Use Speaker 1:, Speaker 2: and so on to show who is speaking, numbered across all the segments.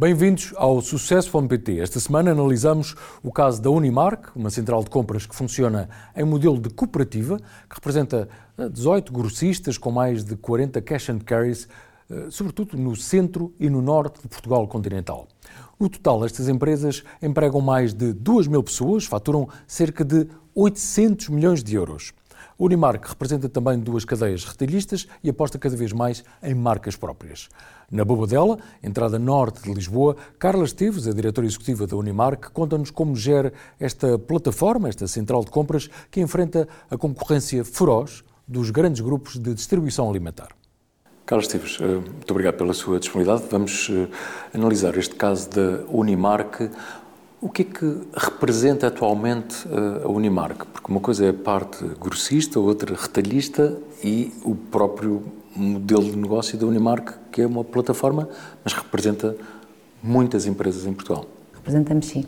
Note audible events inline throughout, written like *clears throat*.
Speaker 1: Bem-vindos ao Sucesso PT. Esta semana analisamos o caso da Unimark, uma central de compras que funciona em modelo de cooperativa, que representa 18 grossistas com mais de 40 cash and carries, eh, sobretudo no centro e no norte de Portugal continental. No total, estas empresas empregam mais de 2 mil pessoas, faturam cerca de 800 milhões de euros. Unimark representa também duas cadeias retalhistas e aposta cada vez mais em marcas próprias. Na Bobadela, entrada norte de Lisboa, Carla Esteves, a diretora executiva da Unimark, conta-nos como gera esta plataforma, esta central de compras, que enfrenta a concorrência feroz dos grandes grupos de distribuição alimentar. Carlos Esteves, eh, muito obrigado pela sua disponibilidade. Vamos eh, analisar este caso da Unimark. O que é que representa atualmente eh, a Unimark? Porque uma coisa é a parte grossista, outra retalhista e o próprio modelo de negócio da Unimark, que é uma plataforma, mas representa muitas empresas em Portugal.
Speaker 2: Representamos sim.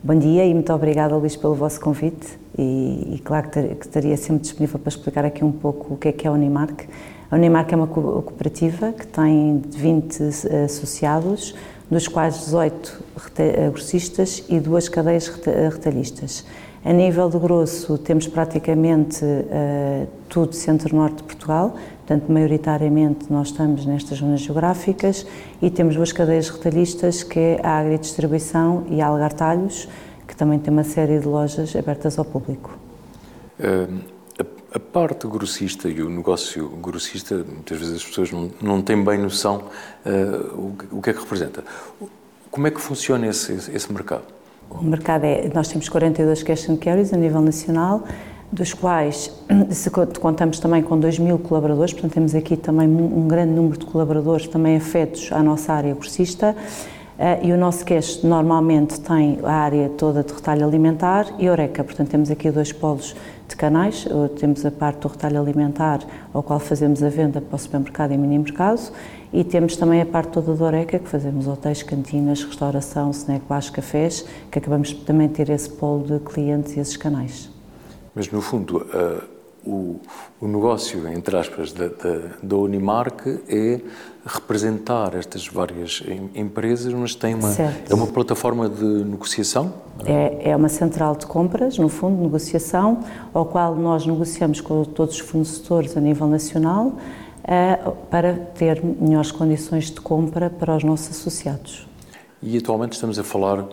Speaker 2: Bom dia e muito obrigada, Luís, pelo vosso convite. E, e claro que, que estaria sempre disponível para explicar aqui um pouco o que é que é a Unimark. A Unimark é uma cooperativa que tem 20 associados, dos quais 18 eh, grossistas e duas cadeias eh, retalhistas. A nível de grosso, temos praticamente uh, tudo centro-norte de Portugal, portanto, maioritariamente nós estamos nestas zonas geográficas e temos duas cadeias retalhistas, que é a Agridistribuição e a Algartalhos, que também tem uma série de lojas abertas ao público.
Speaker 1: A parte grossista e o negócio grossista, muitas vezes as pessoas não, não têm bem noção uh, o, o, que é que representa. Como é que funciona esse, esse mercado?
Speaker 2: O mercado é, nós temos 42 cash and carries a nível nacional, dos quais *clears throat* se contamos também com 2 mil colaboradores, portanto temos aqui também um grande número de colaboradores também afetos à nossa área grossista. Uh, e o nosso cash normalmente tem a área toda de retalho alimentar e Oreca, portanto temos aqui dois polos de canais. Temos a parte do retalho alimentar, ao qual fazemos a venda para o supermercado e mini-mercado, e temos também a parte toda da Oreca, que fazemos hotéis, cantinas, restauração, snack bars, cafés, que acabamos também de ter esse polo de clientes e esses canais.
Speaker 1: Mas, no fundo, o, o, negócio, entre aspas, da, da, da Unimark é representar estas várias empresas, mas tem uma, é uma plataforma de negociação?
Speaker 2: É, é uma central de compras, no fundo, de negociação, ao qual nós negociamos com todos os fornecedores a nível nacional uh, para ter melhores condições de compra para os nossos associados.
Speaker 1: E atualmente estamos a falar uh,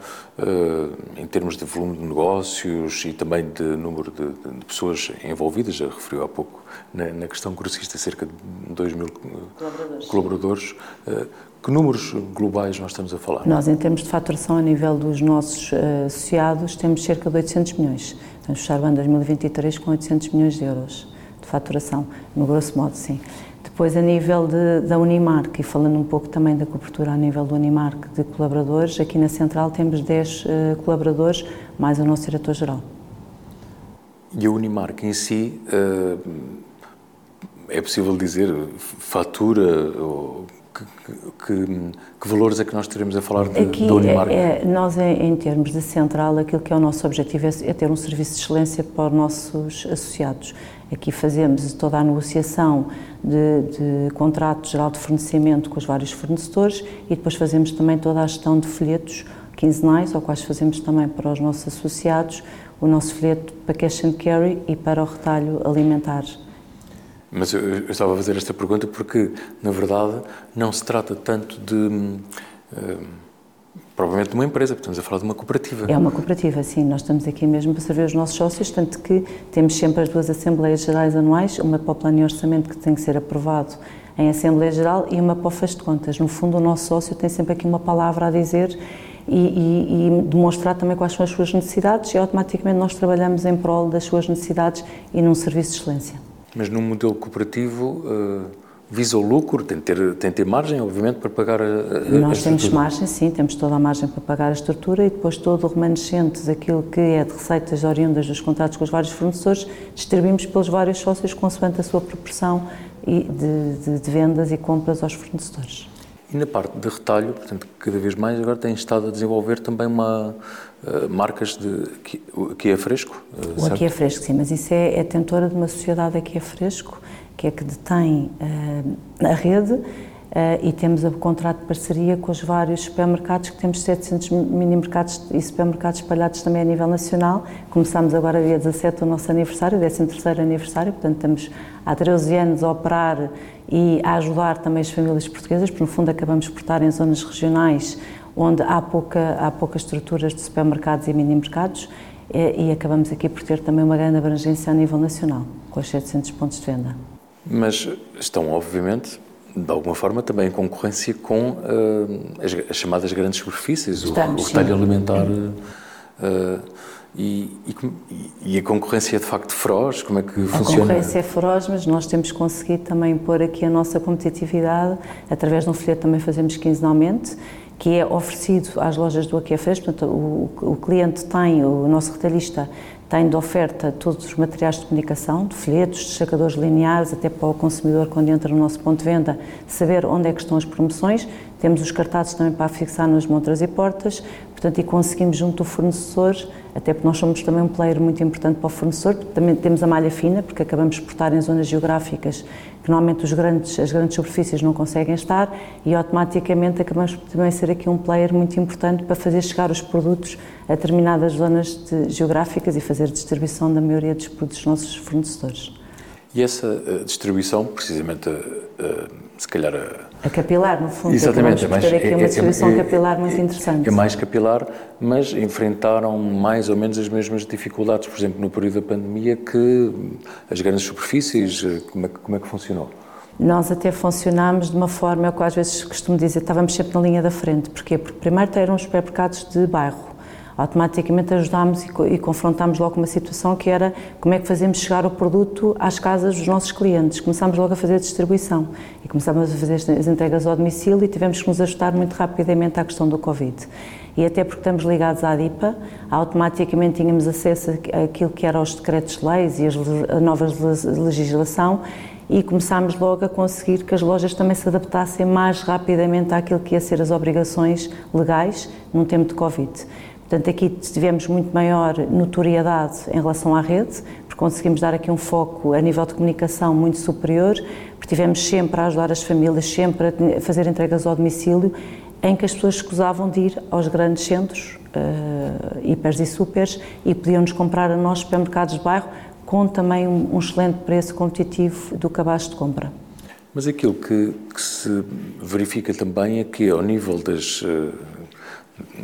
Speaker 1: em termos de volume de negócios e também de número de, de pessoas envolvidas, já referiu há pouco na, na, questão grossista, cerca de 2 mil colaboradores. colaboradores. Uh, que números globais nós estamos a falar?
Speaker 2: Nós, em termos de faturação a nível dos nossos uh, associados, temos cerca de 800 milhões. Estamos a fechar o ano 2023 com 800 milhões de euros de faturação, no grosso modo, sim. Depois, a nível de, da Unimark, e falando um pouco também da cobertura a nível do Unimark de colaboradores, aqui na Central temos 10 uh, eh, colaboradores, mais o nosso diretor-geral.
Speaker 1: E a Unimark em si, uh, é possível dizer, fatura ou que, que, que, valores é que nós teremos a falar de,
Speaker 2: Aqui,
Speaker 1: da Unimark?
Speaker 2: É, é, nós, em, em, termos de central, aquilo que é o nosso objetivo é, é, ter um serviço de excelência para os nossos associados. Aqui fazemos toda a negociação de, de contrato geral de fornecimento com os vários fornecedores e depois fazemos também toda a gestão de folhetos quinzenais, ao quais fazemos também para os nossos associados o nosso folheto para cash and carry e para o retalho alimentar.
Speaker 1: Mas eu, eu estava a fazer esta pergunta porque, na verdade, não se trata tanto de. Uh, provavelmente de uma empresa, porque estamos a falar de uma cooperativa.
Speaker 2: É uma cooperativa, sim. Nós estamos aqui mesmo para servir os nossos sócios, tanto que temos sempre as duas Assembleias Gerais anuais, uma para o plano de orçamento que tem que ser aprovado em Assembleia Geral e uma para o fecho de contas. No fundo, o nosso sócio tem sempre aqui uma palavra a dizer e, e, e, demonstrar também quais são as suas necessidades e automaticamente nós trabalhamos em prol das suas necessidades e num serviço de excelência.
Speaker 1: Mas num modelo cooperativo... Uh visa o lucro, tem de ter, tem de ter margem, obviamente, para pagar a, a
Speaker 2: Nós a temos margem, sim, temos toda a margem para pagar a estrutura e depois todo o remanescente daquilo que é de receitas oriundas dos contratos com os vários fornecedores, distribuímos pelos vários sócios consoante a sua proporção de, de, de vendas e compras aos fornecedores.
Speaker 1: E na parte de retalho, portanto, cada vez mais agora tem estado a desenvolver também uma, uh, marcas de que é fresco.
Speaker 2: Uh, o aqui é fresco, sim, mas isso é, é tentora de uma sociedade aqui é fresco que é que detém uh, a rede Uh, e temos o contrato de parceria com os vários supermercados, que temos 700 mini-mercados e supermercados espalhados também a nível nacional. Começámos agora dia 17 o nosso aniversário, o 13º aniversário, portanto estamos há 13 anos a operar e a ajudar também as famílias portuguesas, porque no fundo acabamos por estar em zonas regionais onde há, pouca, há poucas estruturas de supermercados e mini-mercados e, e acabamos aqui por ter também uma grande abrangência a nível nacional, com os 700 pontos de venda.
Speaker 1: Mas estão, obviamente, de alguma forma também em concorrência com uh, as, as, chamadas grandes superfícies, Estamos, o, o retalho alimentar. Uh, e, e, e, a concorrência é de facto feroz? Como é que funciona?
Speaker 2: A concorrência é feroz, mas nós temos conseguido também pôr aqui a nossa competitividade através de um folheto também fazemos quinzenalmente que é oferecido às lojas do Aqui Portanto, o, o cliente tem, o nosso retalhista tem de oferta todos os materiais de comunicação, de folhetos, destacadores lineares, até para o consumidor, quando entra no nosso ponto de venda, saber onde é que estão as promoções. Temos os cartazes também para fixar nas montras e portas, portanto, e conseguimos junto do fornecedor, até porque nós somos também um player muito importante para o fornecedor, também temos a malha fina, porque acabamos por estar em zonas geográficas que normalmente os grandes, as grandes superfícies não conseguem estar e automaticamente acabamos por também ser aqui um player muito importante para fazer chegar os produtos a determinadas zonas de, geográficas e fazer distribuição da maioria dos produtos dos nossos fornecedores.
Speaker 1: E essa uh, distribuição, precisamente, uh, se calhar...
Speaker 2: a capilar, no fundo.
Speaker 1: Exatamente.
Speaker 2: É mais, aqui é, uma é, distribuição é, capilar muito interessante.
Speaker 1: É mais capilar, mas enfrentaram mais ou menos as mesmas dificuldades, por exemplo, no período da pandemia, que as grandes superfícies, como é, como é que funcionou?
Speaker 2: Nós até funcionámos de uma forma, é o que às vezes costumo dizer, estávamos sempre na linha da frente. Porquê? Porque primeiro eram os supermercados de bairro automaticamente ajudámos e, e confrontámos logo uma situação que era como é que fazemos chegar o produto às casas dos nossos clientes. Começámos logo a fazer a distribuição e começámos a fazer as entregas ao domicílio e tivemos que nos ajustar muito rapidamente à questão do Covid. E até porque estamos ligados à DIPA, automaticamente tínhamos acesso àquilo que eram os decretos-leis e a nova legislação e começámos logo a conseguir que as lojas também se adaptassem mais rapidamente àquilo que ia ser as obrigações legais num tempo de Covid. Portanto, aqui tivemos muito maior notoriedade em relação à rede, porque conseguimos dar aqui um foco a nível de comunicação muito superior, porque tivemos sempre a ajudar as famílias, sempre a fazer entregas ao domicílio, em que as pessoas escusavam de ir aos grandes centros, uh, hipers e supers, e podiam-nos comprar a nós, supermercados de bairro, com também um, um excelente preço competitivo do cabaz de compra.
Speaker 1: Mas aquilo que, que, se verifica também é que, ao nível das.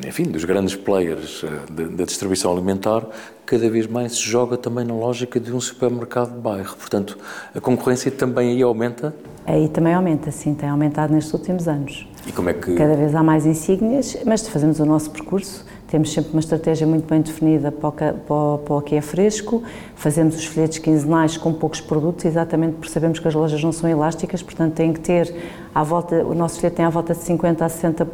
Speaker 1: Enfim, dos grandes players eh, da distribuição alimentar, cada vez mais se joga também na lógica de um supermercado de bairro. Portanto, a concorrência também aí aumenta?
Speaker 2: Aí também aumenta, sim, tem aumentado nestes últimos anos.
Speaker 1: E como é que...
Speaker 2: Cada vez há mais insígnias, mas fazemos o nosso percurso temos sempre uma estratégia muito bem definida para o, que, é fresco, fazemos os folhetos quinzenais com poucos produtos, exatamente porque sabemos que as lojas não são elásticas, portanto tem que ter à volta, o nosso folheto tem à volta de 50 a 60 uh,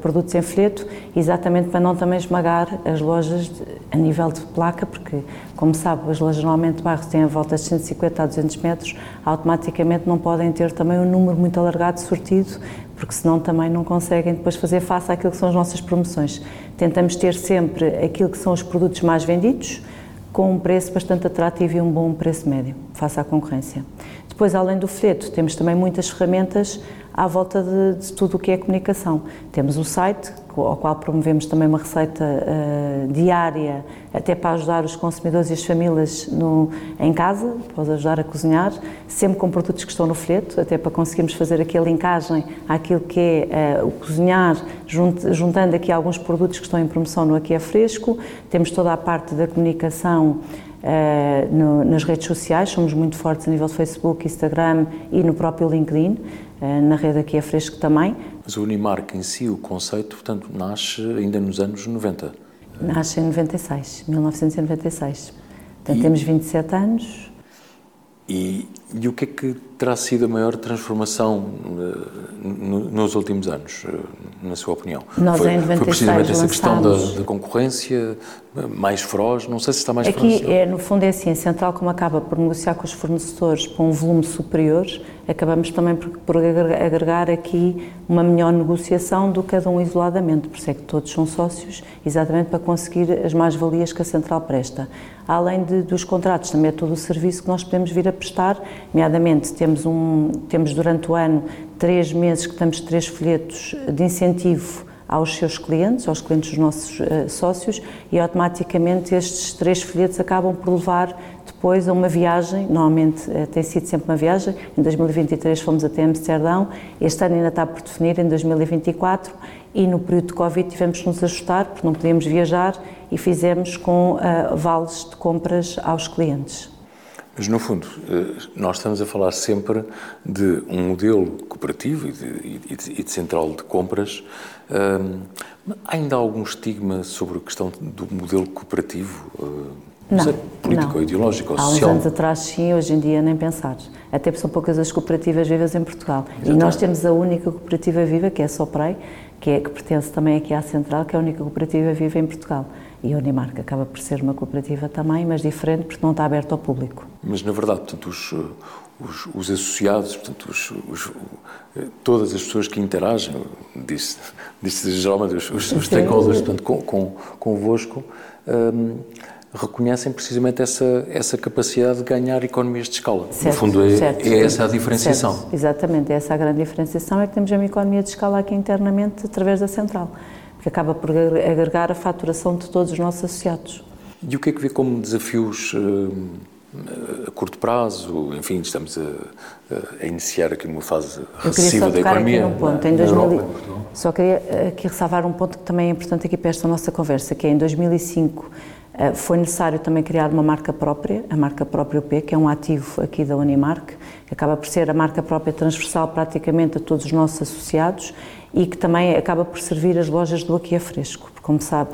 Speaker 2: produtos em folheto, exatamente para não também esmagar as lojas de, a nível de placa, porque, como sabe, as lojas normalmente de bairro têm à volta de 150 a 200 metros, automaticamente não podem ter também um número muito alargado de sortido, porque senão também não conseguem depois fazer face àquilo que são as nossas promoções. Tentamos ter sempre aquilo que são os produtos mais vendidos, com um preço bastante atrativo e um bom preço médio, face à concorrência. Depois, além do folheto, temos também muitas ferramentas à volta de, de, tudo o que é comunicação. Temos o site, ao qual promovemos também uma receita uh, diária, até para ajudar os consumidores e as famílias no, em casa, para os ajudar a cozinhar, sempre com produtos que estão no folheto, até para conseguirmos fazer aqui a linkagem àquilo que é uh, o cozinhar, junt, juntando aqui alguns produtos que estão em promoção no Aqui é Fresco. Temos toda a parte da comunicação Uh, no, nas redes sociais, somos muito fortes a nível de Facebook, Instagram e no próprio LinkedIn. Eh, na rede aqui é fresco também.
Speaker 1: Mas o Unimark em si, o conceito, portanto, nasce ainda nos anos 90?
Speaker 2: Nasce em 96, 1996. Portanto, e, temos 27 anos.
Speaker 1: E, e o que é que terá sido a maior transformação uh, nos últimos anos, uh, na sua opinião?
Speaker 2: Nós
Speaker 1: foi,
Speaker 2: em 96
Speaker 1: foi precisamente essa questão
Speaker 2: da,
Speaker 1: da, concorrência mais feroz? Não sei se está mais
Speaker 2: Aqui,
Speaker 1: feroz.
Speaker 2: é, no fundo, é assim, a Central, como acaba por negociar com os fornecedores para um volume superior, acabamos também por, por agregar aqui uma melhor negociação do que cada um isoladamente, por isso é que todos são sócios, exatamente para conseguir as mais-valias que a Central presta. Além de, dos contratos, também é todo o serviço que nós podemos vir a prestar. Nomeadamente temos, um, temos durante o ano três meses que temos três folhetos de incentivo aos seus clientes, aos clientes dos nossos uh, sócios, e automaticamente estes três folhetos acabam por levar depois a uma viagem, normalmente uh, tem sido sempre uma viagem, em 2023 fomos até Amsterdão, este ano ainda está por definir, em 2024, e no período de Covid tivemos que nos ajustar, porque não podíamos viajar, e fizemos com uh, vales de compras aos clientes.
Speaker 1: Mas, no fundo, nós estamos a falar sempre de um modelo cooperativo e de, e de central de compras há ainda algum estigma sobre a questão do modelo cooperativo? Uh,
Speaker 2: não,
Speaker 1: não político
Speaker 2: não.
Speaker 1: ou ideológico ou
Speaker 2: Há
Speaker 1: social?
Speaker 2: uns anos atrás sim, hoje em dia nem pensar. Até porque são poucas as cooperativas vivas em Portugal. Exatamente. E nós temos a única cooperativa viva, que é a Soprei, que, é, que pertence também aqui à Central, que é a única cooperativa viva em Portugal. E a Unimark acaba por ser uma cooperativa também, mas diferente porque não está aberta ao público.
Speaker 1: Mas, na verdade, portanto, os, os, os associados, portanto, os, os, todas as pessoas que interagem, disse, *laughs* disse geralmente os, os stakeholders, portanto, com, com, convosco, um, reconhecem precisamente essa, essa capacidade de ganhar economias de escala.
Speaker 2: Certo,
Speaker 1: no fundo, é,
Speaker 2: certo,
Speaker 1: é essa a diferenciação.
Speaker 2: Certo, exatamente, essa é a grande diferenciação, é que temos uma economia de escala aqui internamente através da central, que acaba por agregar a faturação de todos os nossos associados.
Speaker 1: E o que é que vê como desafios hum, a curto prazo, enfim, estamos a, a iniciar aqui numa fase recessiva da economia.
Speaker 2: Aqui ponto, em 2000, Europa, só queria aqui ressalvar um ponto que também é importante aqui para esta nossa conversa, que é em 2005 eh, foi necessário também criar uma marca própria, a marca própria UP, que é um ativo aqui da Unimark, que acaba por ser a marca própria transversal praticamente a todos os nossos associados e que também acaba por servir as lojas do Aqui a Fresco, porque como sabe,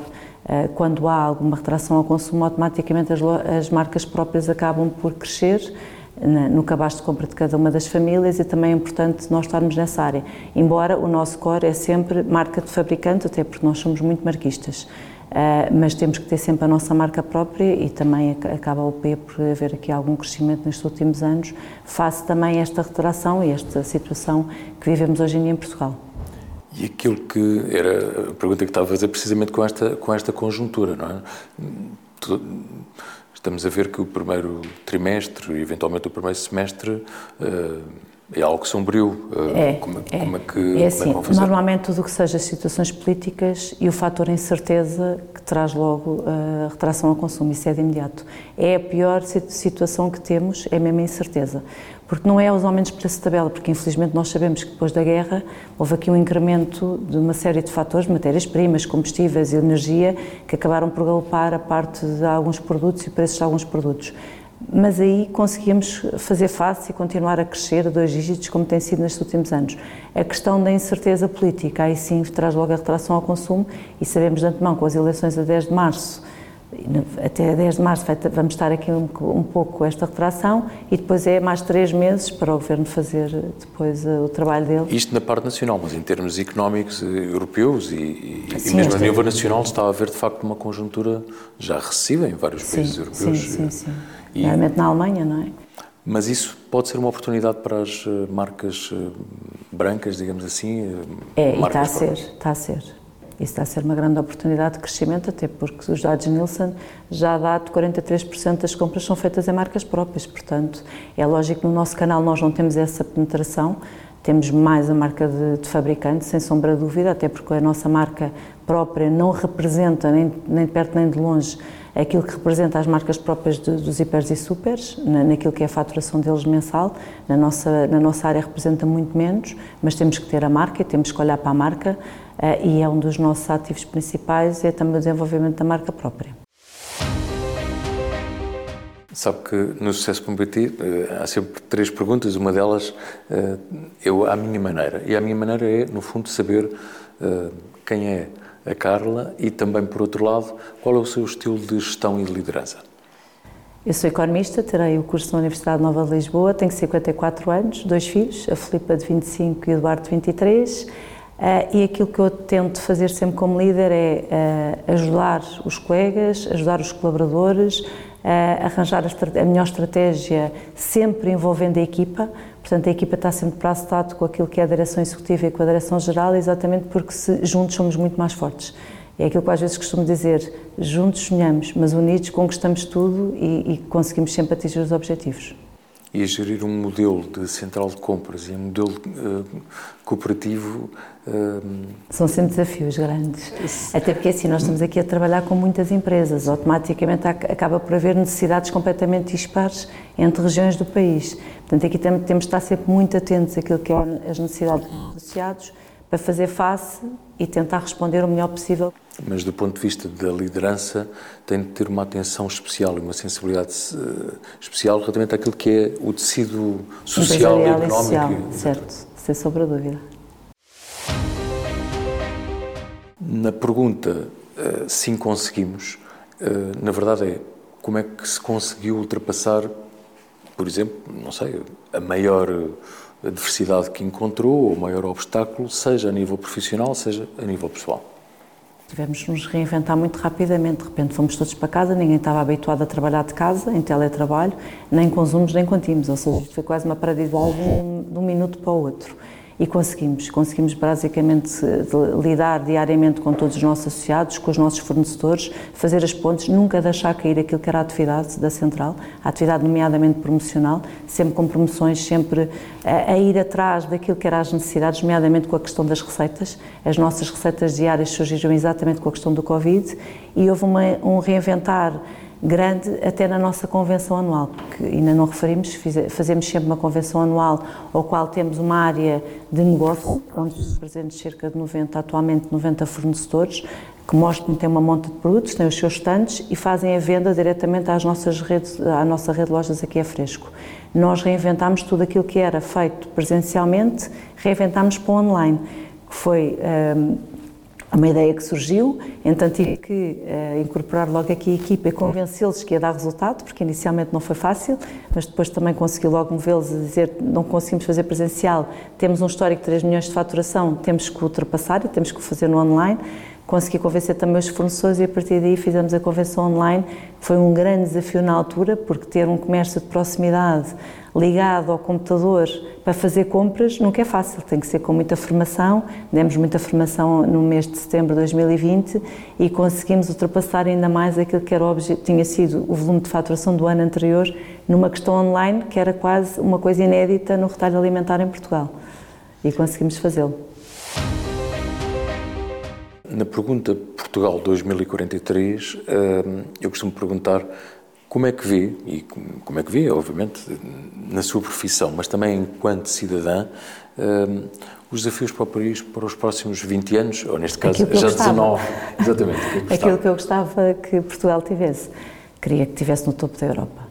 Speaker 2: eh, quando há alguma retração ao consumo, automaticamente as, as marcas próprias acabam por crescer no cabaz de compra de cada uma das famílias e também é importante nós estarmos nessa área. Embora o nosso core é sempre marca de fabricante, até porque nós somos muito marquistas. Uh, mas temos que ter sempre a nossa marca própria e também acaba o P por haver aqui algum crescimento nestes últimos anos, face também a esta retração e esta situação que vivemos hoje em dia em Portugal.
Speaker 1: E aquilo que era a pergunta que estava a fazer precisamente com esta, com esta conjuntura, não é? Estamos a ver que o primeiro trimestre e eventualmente o primeiro semestre uh, é algo sombrio.
Speaker 2: É, como, é. Como é que, é assim, é normalmente tudo o que seja situações políticas e o fator incerteza que traz logo a retração ao consumo, isso é de imediato. É a pior situação que temos, é mesmo a incerteza porque não é os aumentos de preço de tabela, porque infelizmente nós sabemos que depois da guerra houve aqui um incremento de uma série de fatores, matérias-primas, combustíveis e energia, que acabaram por galopar a parte de alguns produtos e preços de alguns produtos. Mas aí conseguimos fazer face e continuar a crescer a dois dígitos, como tem sido nestes últimos anos. A questão da incerteza política, aí sim traz logo a retração ao consumo e sabemos de antemão, com as eleições a 10 de março, até 10 de março vamos estar aqui um, um pouco com esta retração e depois é mais três meses para o Governo fazer depois eh, o trabalho dele.
Speaker 1: Isto na parte nacional, mas em termos económicos eh, europeus e, e, sim, e mesmo a nível nacional está a haver de facto uma conjuntura já recessiva em vários
Speaker 2: sim,
Speaker 1: países europeus.
Speaker 2: Sim, sim, sim. E, Realmente na Alemanha, não é?
Speaker 1: Mas isso pode ser uma oportunidade para as eh, marcas brancas, digamos assim?
Speaker 2: É, e está a ser, está a ser. Isso está a ser uma grande oportunidade de crescimento, até porque os dados Nielsen já dá de 43% das compras são feitas em marcas próprias, portanto, é lógico que no nosso canal nós não temos essa penetração, temos mais a marca de, de fabricante, sem sombra de dúvida, até porque a nossa marca própria não representa, nem, nem de perto nem de longe, aquilo que representa as marcas próprias de, dos hipers e supers, na, naquilo que é a faturação deles mensal. Na nossa, na nossa área representa muito menos, mas temos que ter a marca, temos que olhar para a marca uh, e é um dos nossos ativos principais, é também o desenvolvimento da marca própria.
Speaker 1: Sabe que no Sucesso.pt eh, há sempre três perguntas, uma delas eh, eu à minha maneira. E a minha maneira é, no fundo, saber quem é a Carla e também, por outro lado, qual é o seu estilo de gestão e de liderança?
Speaker 2: Eu sou economista, terei o curso na Universidade Nova de Lisboa, tenho 54 anos, dois filhos, a Filipa de 25 e o Eduardo de 23. Uh, e aquilo que eu tento fazer sempre como líder é uh, ajudar os colegas, ajudar os colaboradores, uh, arranjar a, a, melhor estratégia, sempre envolvendo a equipa. Portanto, a equipa está sempre para dado com aquilo que é a direção executiva e com a direção geral, exatamente porque se, juntos somos muito mais fortes. É aquilo que às vezes costumo dizer: juntos sonhamos, mas unidos conquistamos tudo e, e conseguimos sempre atingir os objetivos.
Speaker 1: E a gerir um modelo de central de compras e um modelo uh, cooperativo.
Speaker 2: Uh... São sempre desafios grandes. Até porque assim, nós estamos aqui a trabalhar com muitas empresas, automaticamente acaba por haver necessidades completamente dispares entre regiões do país. Portanto, aqui temos de estar sempre muito atentos àquilo que é as necessidades dos associados para fazer face e tentar responder o melhor possível.
Speaker 1: Mas do ponto de vista da liderança, tem de ter uma atenção especial e uma sensibilidade uh, especial relativamente àquilo que é o tecido social e económico. Social,
Speaker 2: certo, sem sombra dúvida.
Speaker 1: Na pergunta uh, sim conseguimos, uh, na verdade é como é que se conseguiu ultrapassar, por exemplo, não sei, a maior adversidade que encontrou, ou o maior obstáculo, seja a nível profissional, seja a nível pessoal?
Speaker 2: Tivemos de nos reinventar muito rapidamente. De repente fomos todos para casa, ninguém estava habituado a trabalhar de casa, em teletrabalho, nem zooms nem teams. Ou seja, foi quase uma parada de um, de um minuto para o outro e conseguimos. Conseguimos basicamente lidar diariamente com todos os nossos associados, com os nossos fornecedores, fazer as pontes, nunca deixar cair aquilo que era a atividade da central, a atividade nomeadamente promocional, sempre com promoções, sempre a, a ir atrás daquilo que eram as necessidades, nomeadamente com a questão das receitas. As nossas receitas diárias surgiram exatamente com a questão do Covid e houve uma, um reinventar grande até na nossa convenção anual, porque ainda não referimos, fazemos sempre uma convenção anual ao qual temos uma área de negócio, onde estão presentes cerca de 90, atualmente 90 fornecedores, que mostram que têm uma monta de produtos, têm os seus estantes e fazem a venda diretamente às nossas redes, à nossa rede de lojas aqui é Fresco. Nós reinventámos tudo aquilo que era feito presencialmente, reinventámos para o online, que foi um, uma ideia que surgiu, então tive que uh, incorporar logo aqui a equipa e convencê-los que ia dar resultado, porque inicialmente não foi fácil, mas depois também consegui logo movê-los a dizer não conseguimos fazer presencial, temos um histórico de 3 milhões de faturação, temos que ultrapassar e temos que fazer no online. Consegui convencer também os fornecedores e a partir daí fizemos a convenção online. Foi um grande desafio na altura, porque ter um comércio de proximidade ligado ao computador para fazer compras nunca é fácil, tem que ser com muita formação. Demos muita formação no mês de setembro de 2020 e conseguimos ultrapassar ainda mais aquilo que era tinha sido o volume de faturação do ano anterior numa questão online que era quase uma coisa inédita no retalho alimentar em Portugal. E conseguimos fazê-lo.
Speaker 1: Na pergunta Portugal 2043, hum, eu costumo perguntar como é que vê, e como é que vê, obviamente, na sua profissão, mas também enquanto cidadã, um, os desafios para o país para os próximos 20 anos, ou neste caso já 19.
Speaker 2: Exatamente. Que *laughs* Aquilo que eu gostava que Portugal tivesse. Queria que tivesse no topo da Europa.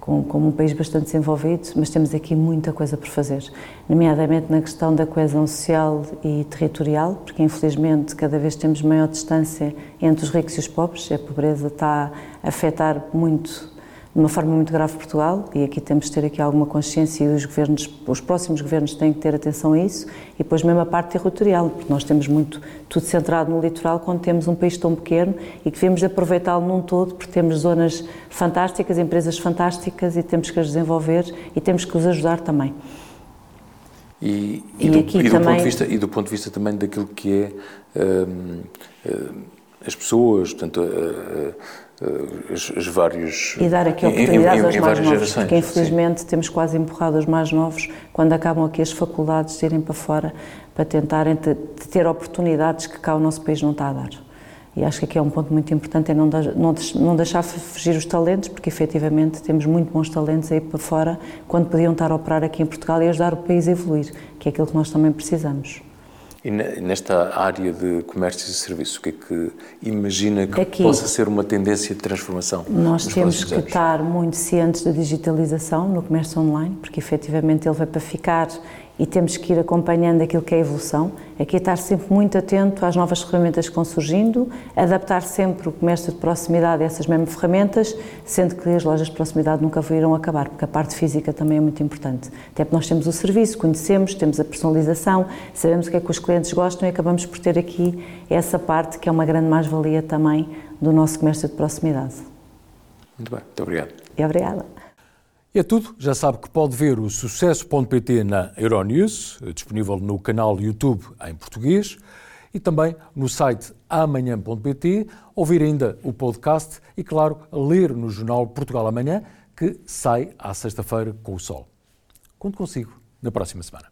Speaker 2: Com, como um país bastante desenvolvido, mas temos aqui muita coisa por fazer, nomeadamente na questão da coesão social e territorial, porque infelizmente cada vez temos maior distância entre os ricos e os pobres, a pobreza está a afetar muito de uma forma muito grave Portugal e aqui temos de ter aqui alguma consciência e os governos, os próximos governos têm que ter atenção a isso e depois mesmo a parte territorial, porque nós temos muito tudo centrado no litoral quando temos um país tão pequeno e que devemos aproveitá-lo num todo porque temos zonas fantásticas, empresas fantásticas e temos que as desenvolver e temos que os ajudar também.
Speaker 1: E, e, e do, aqui e do também... ponto de vista e do ponto de vista também daquilo que é hum, hum, as pessoas, portanto, uh, os, os, vários.
Speaker 2: E dar aqui oportunidades aos mais novos, porque infelizmente sim. temos quase empurrado os mais novos, quando acabam aqui as faculdades, de irem para fora para tentarem de ter oportunidades que cá o nosso país não está a dar. E acho que aqui é um ponto muito importante, é não, não, não deixar fugir os talentos, porque efetivamente temos muito bons talentos aí para fora, quando podiam estar a operar aqui em Portugal e ajudar o país a evoluir, que é aquilo que nós também precisamos.
Speaker 1: E nesta área de comércio e serviços, o que é que imagina que Aqui, possa ser uma tendência de transformação?
Speaker 2: Nós temos que anos? estar muito cientes da digitalização no comércio online, porque efetivamente ele vai para ficar e temos que ir acompanhando aquilo que é a evolução. Aqui estar sempre muito atento às novas ferramentas que vão surgindo, adaptar sempre o comércio de proximidade a essas mesmas ferramentas, sendo que as lojas de proximidade nunca virão acabar, porque a parte física também é muito importante. Até porque nós temos o serviço, conhecemos, temos a personalização, sabemos o que é que os clientes gostam e acabamos por ter aqui essa parte que é uma grande mais-valia também do nosso comércio de proximidade.
Speaker 1: Muito bem, muito obrigado.
Speaker 2: E obrigada.
Speaker 1: É tudo. Já sabe que pode ver o sucesso.pt na Euronews, disponível no canal YouTube em português e também no site amanhã.pt, ouvir ainda o podcast e, claro, ler no jornal Portugal Amanhã, que sai à sexta-feira com o sol. Conto consigo na próxima semana.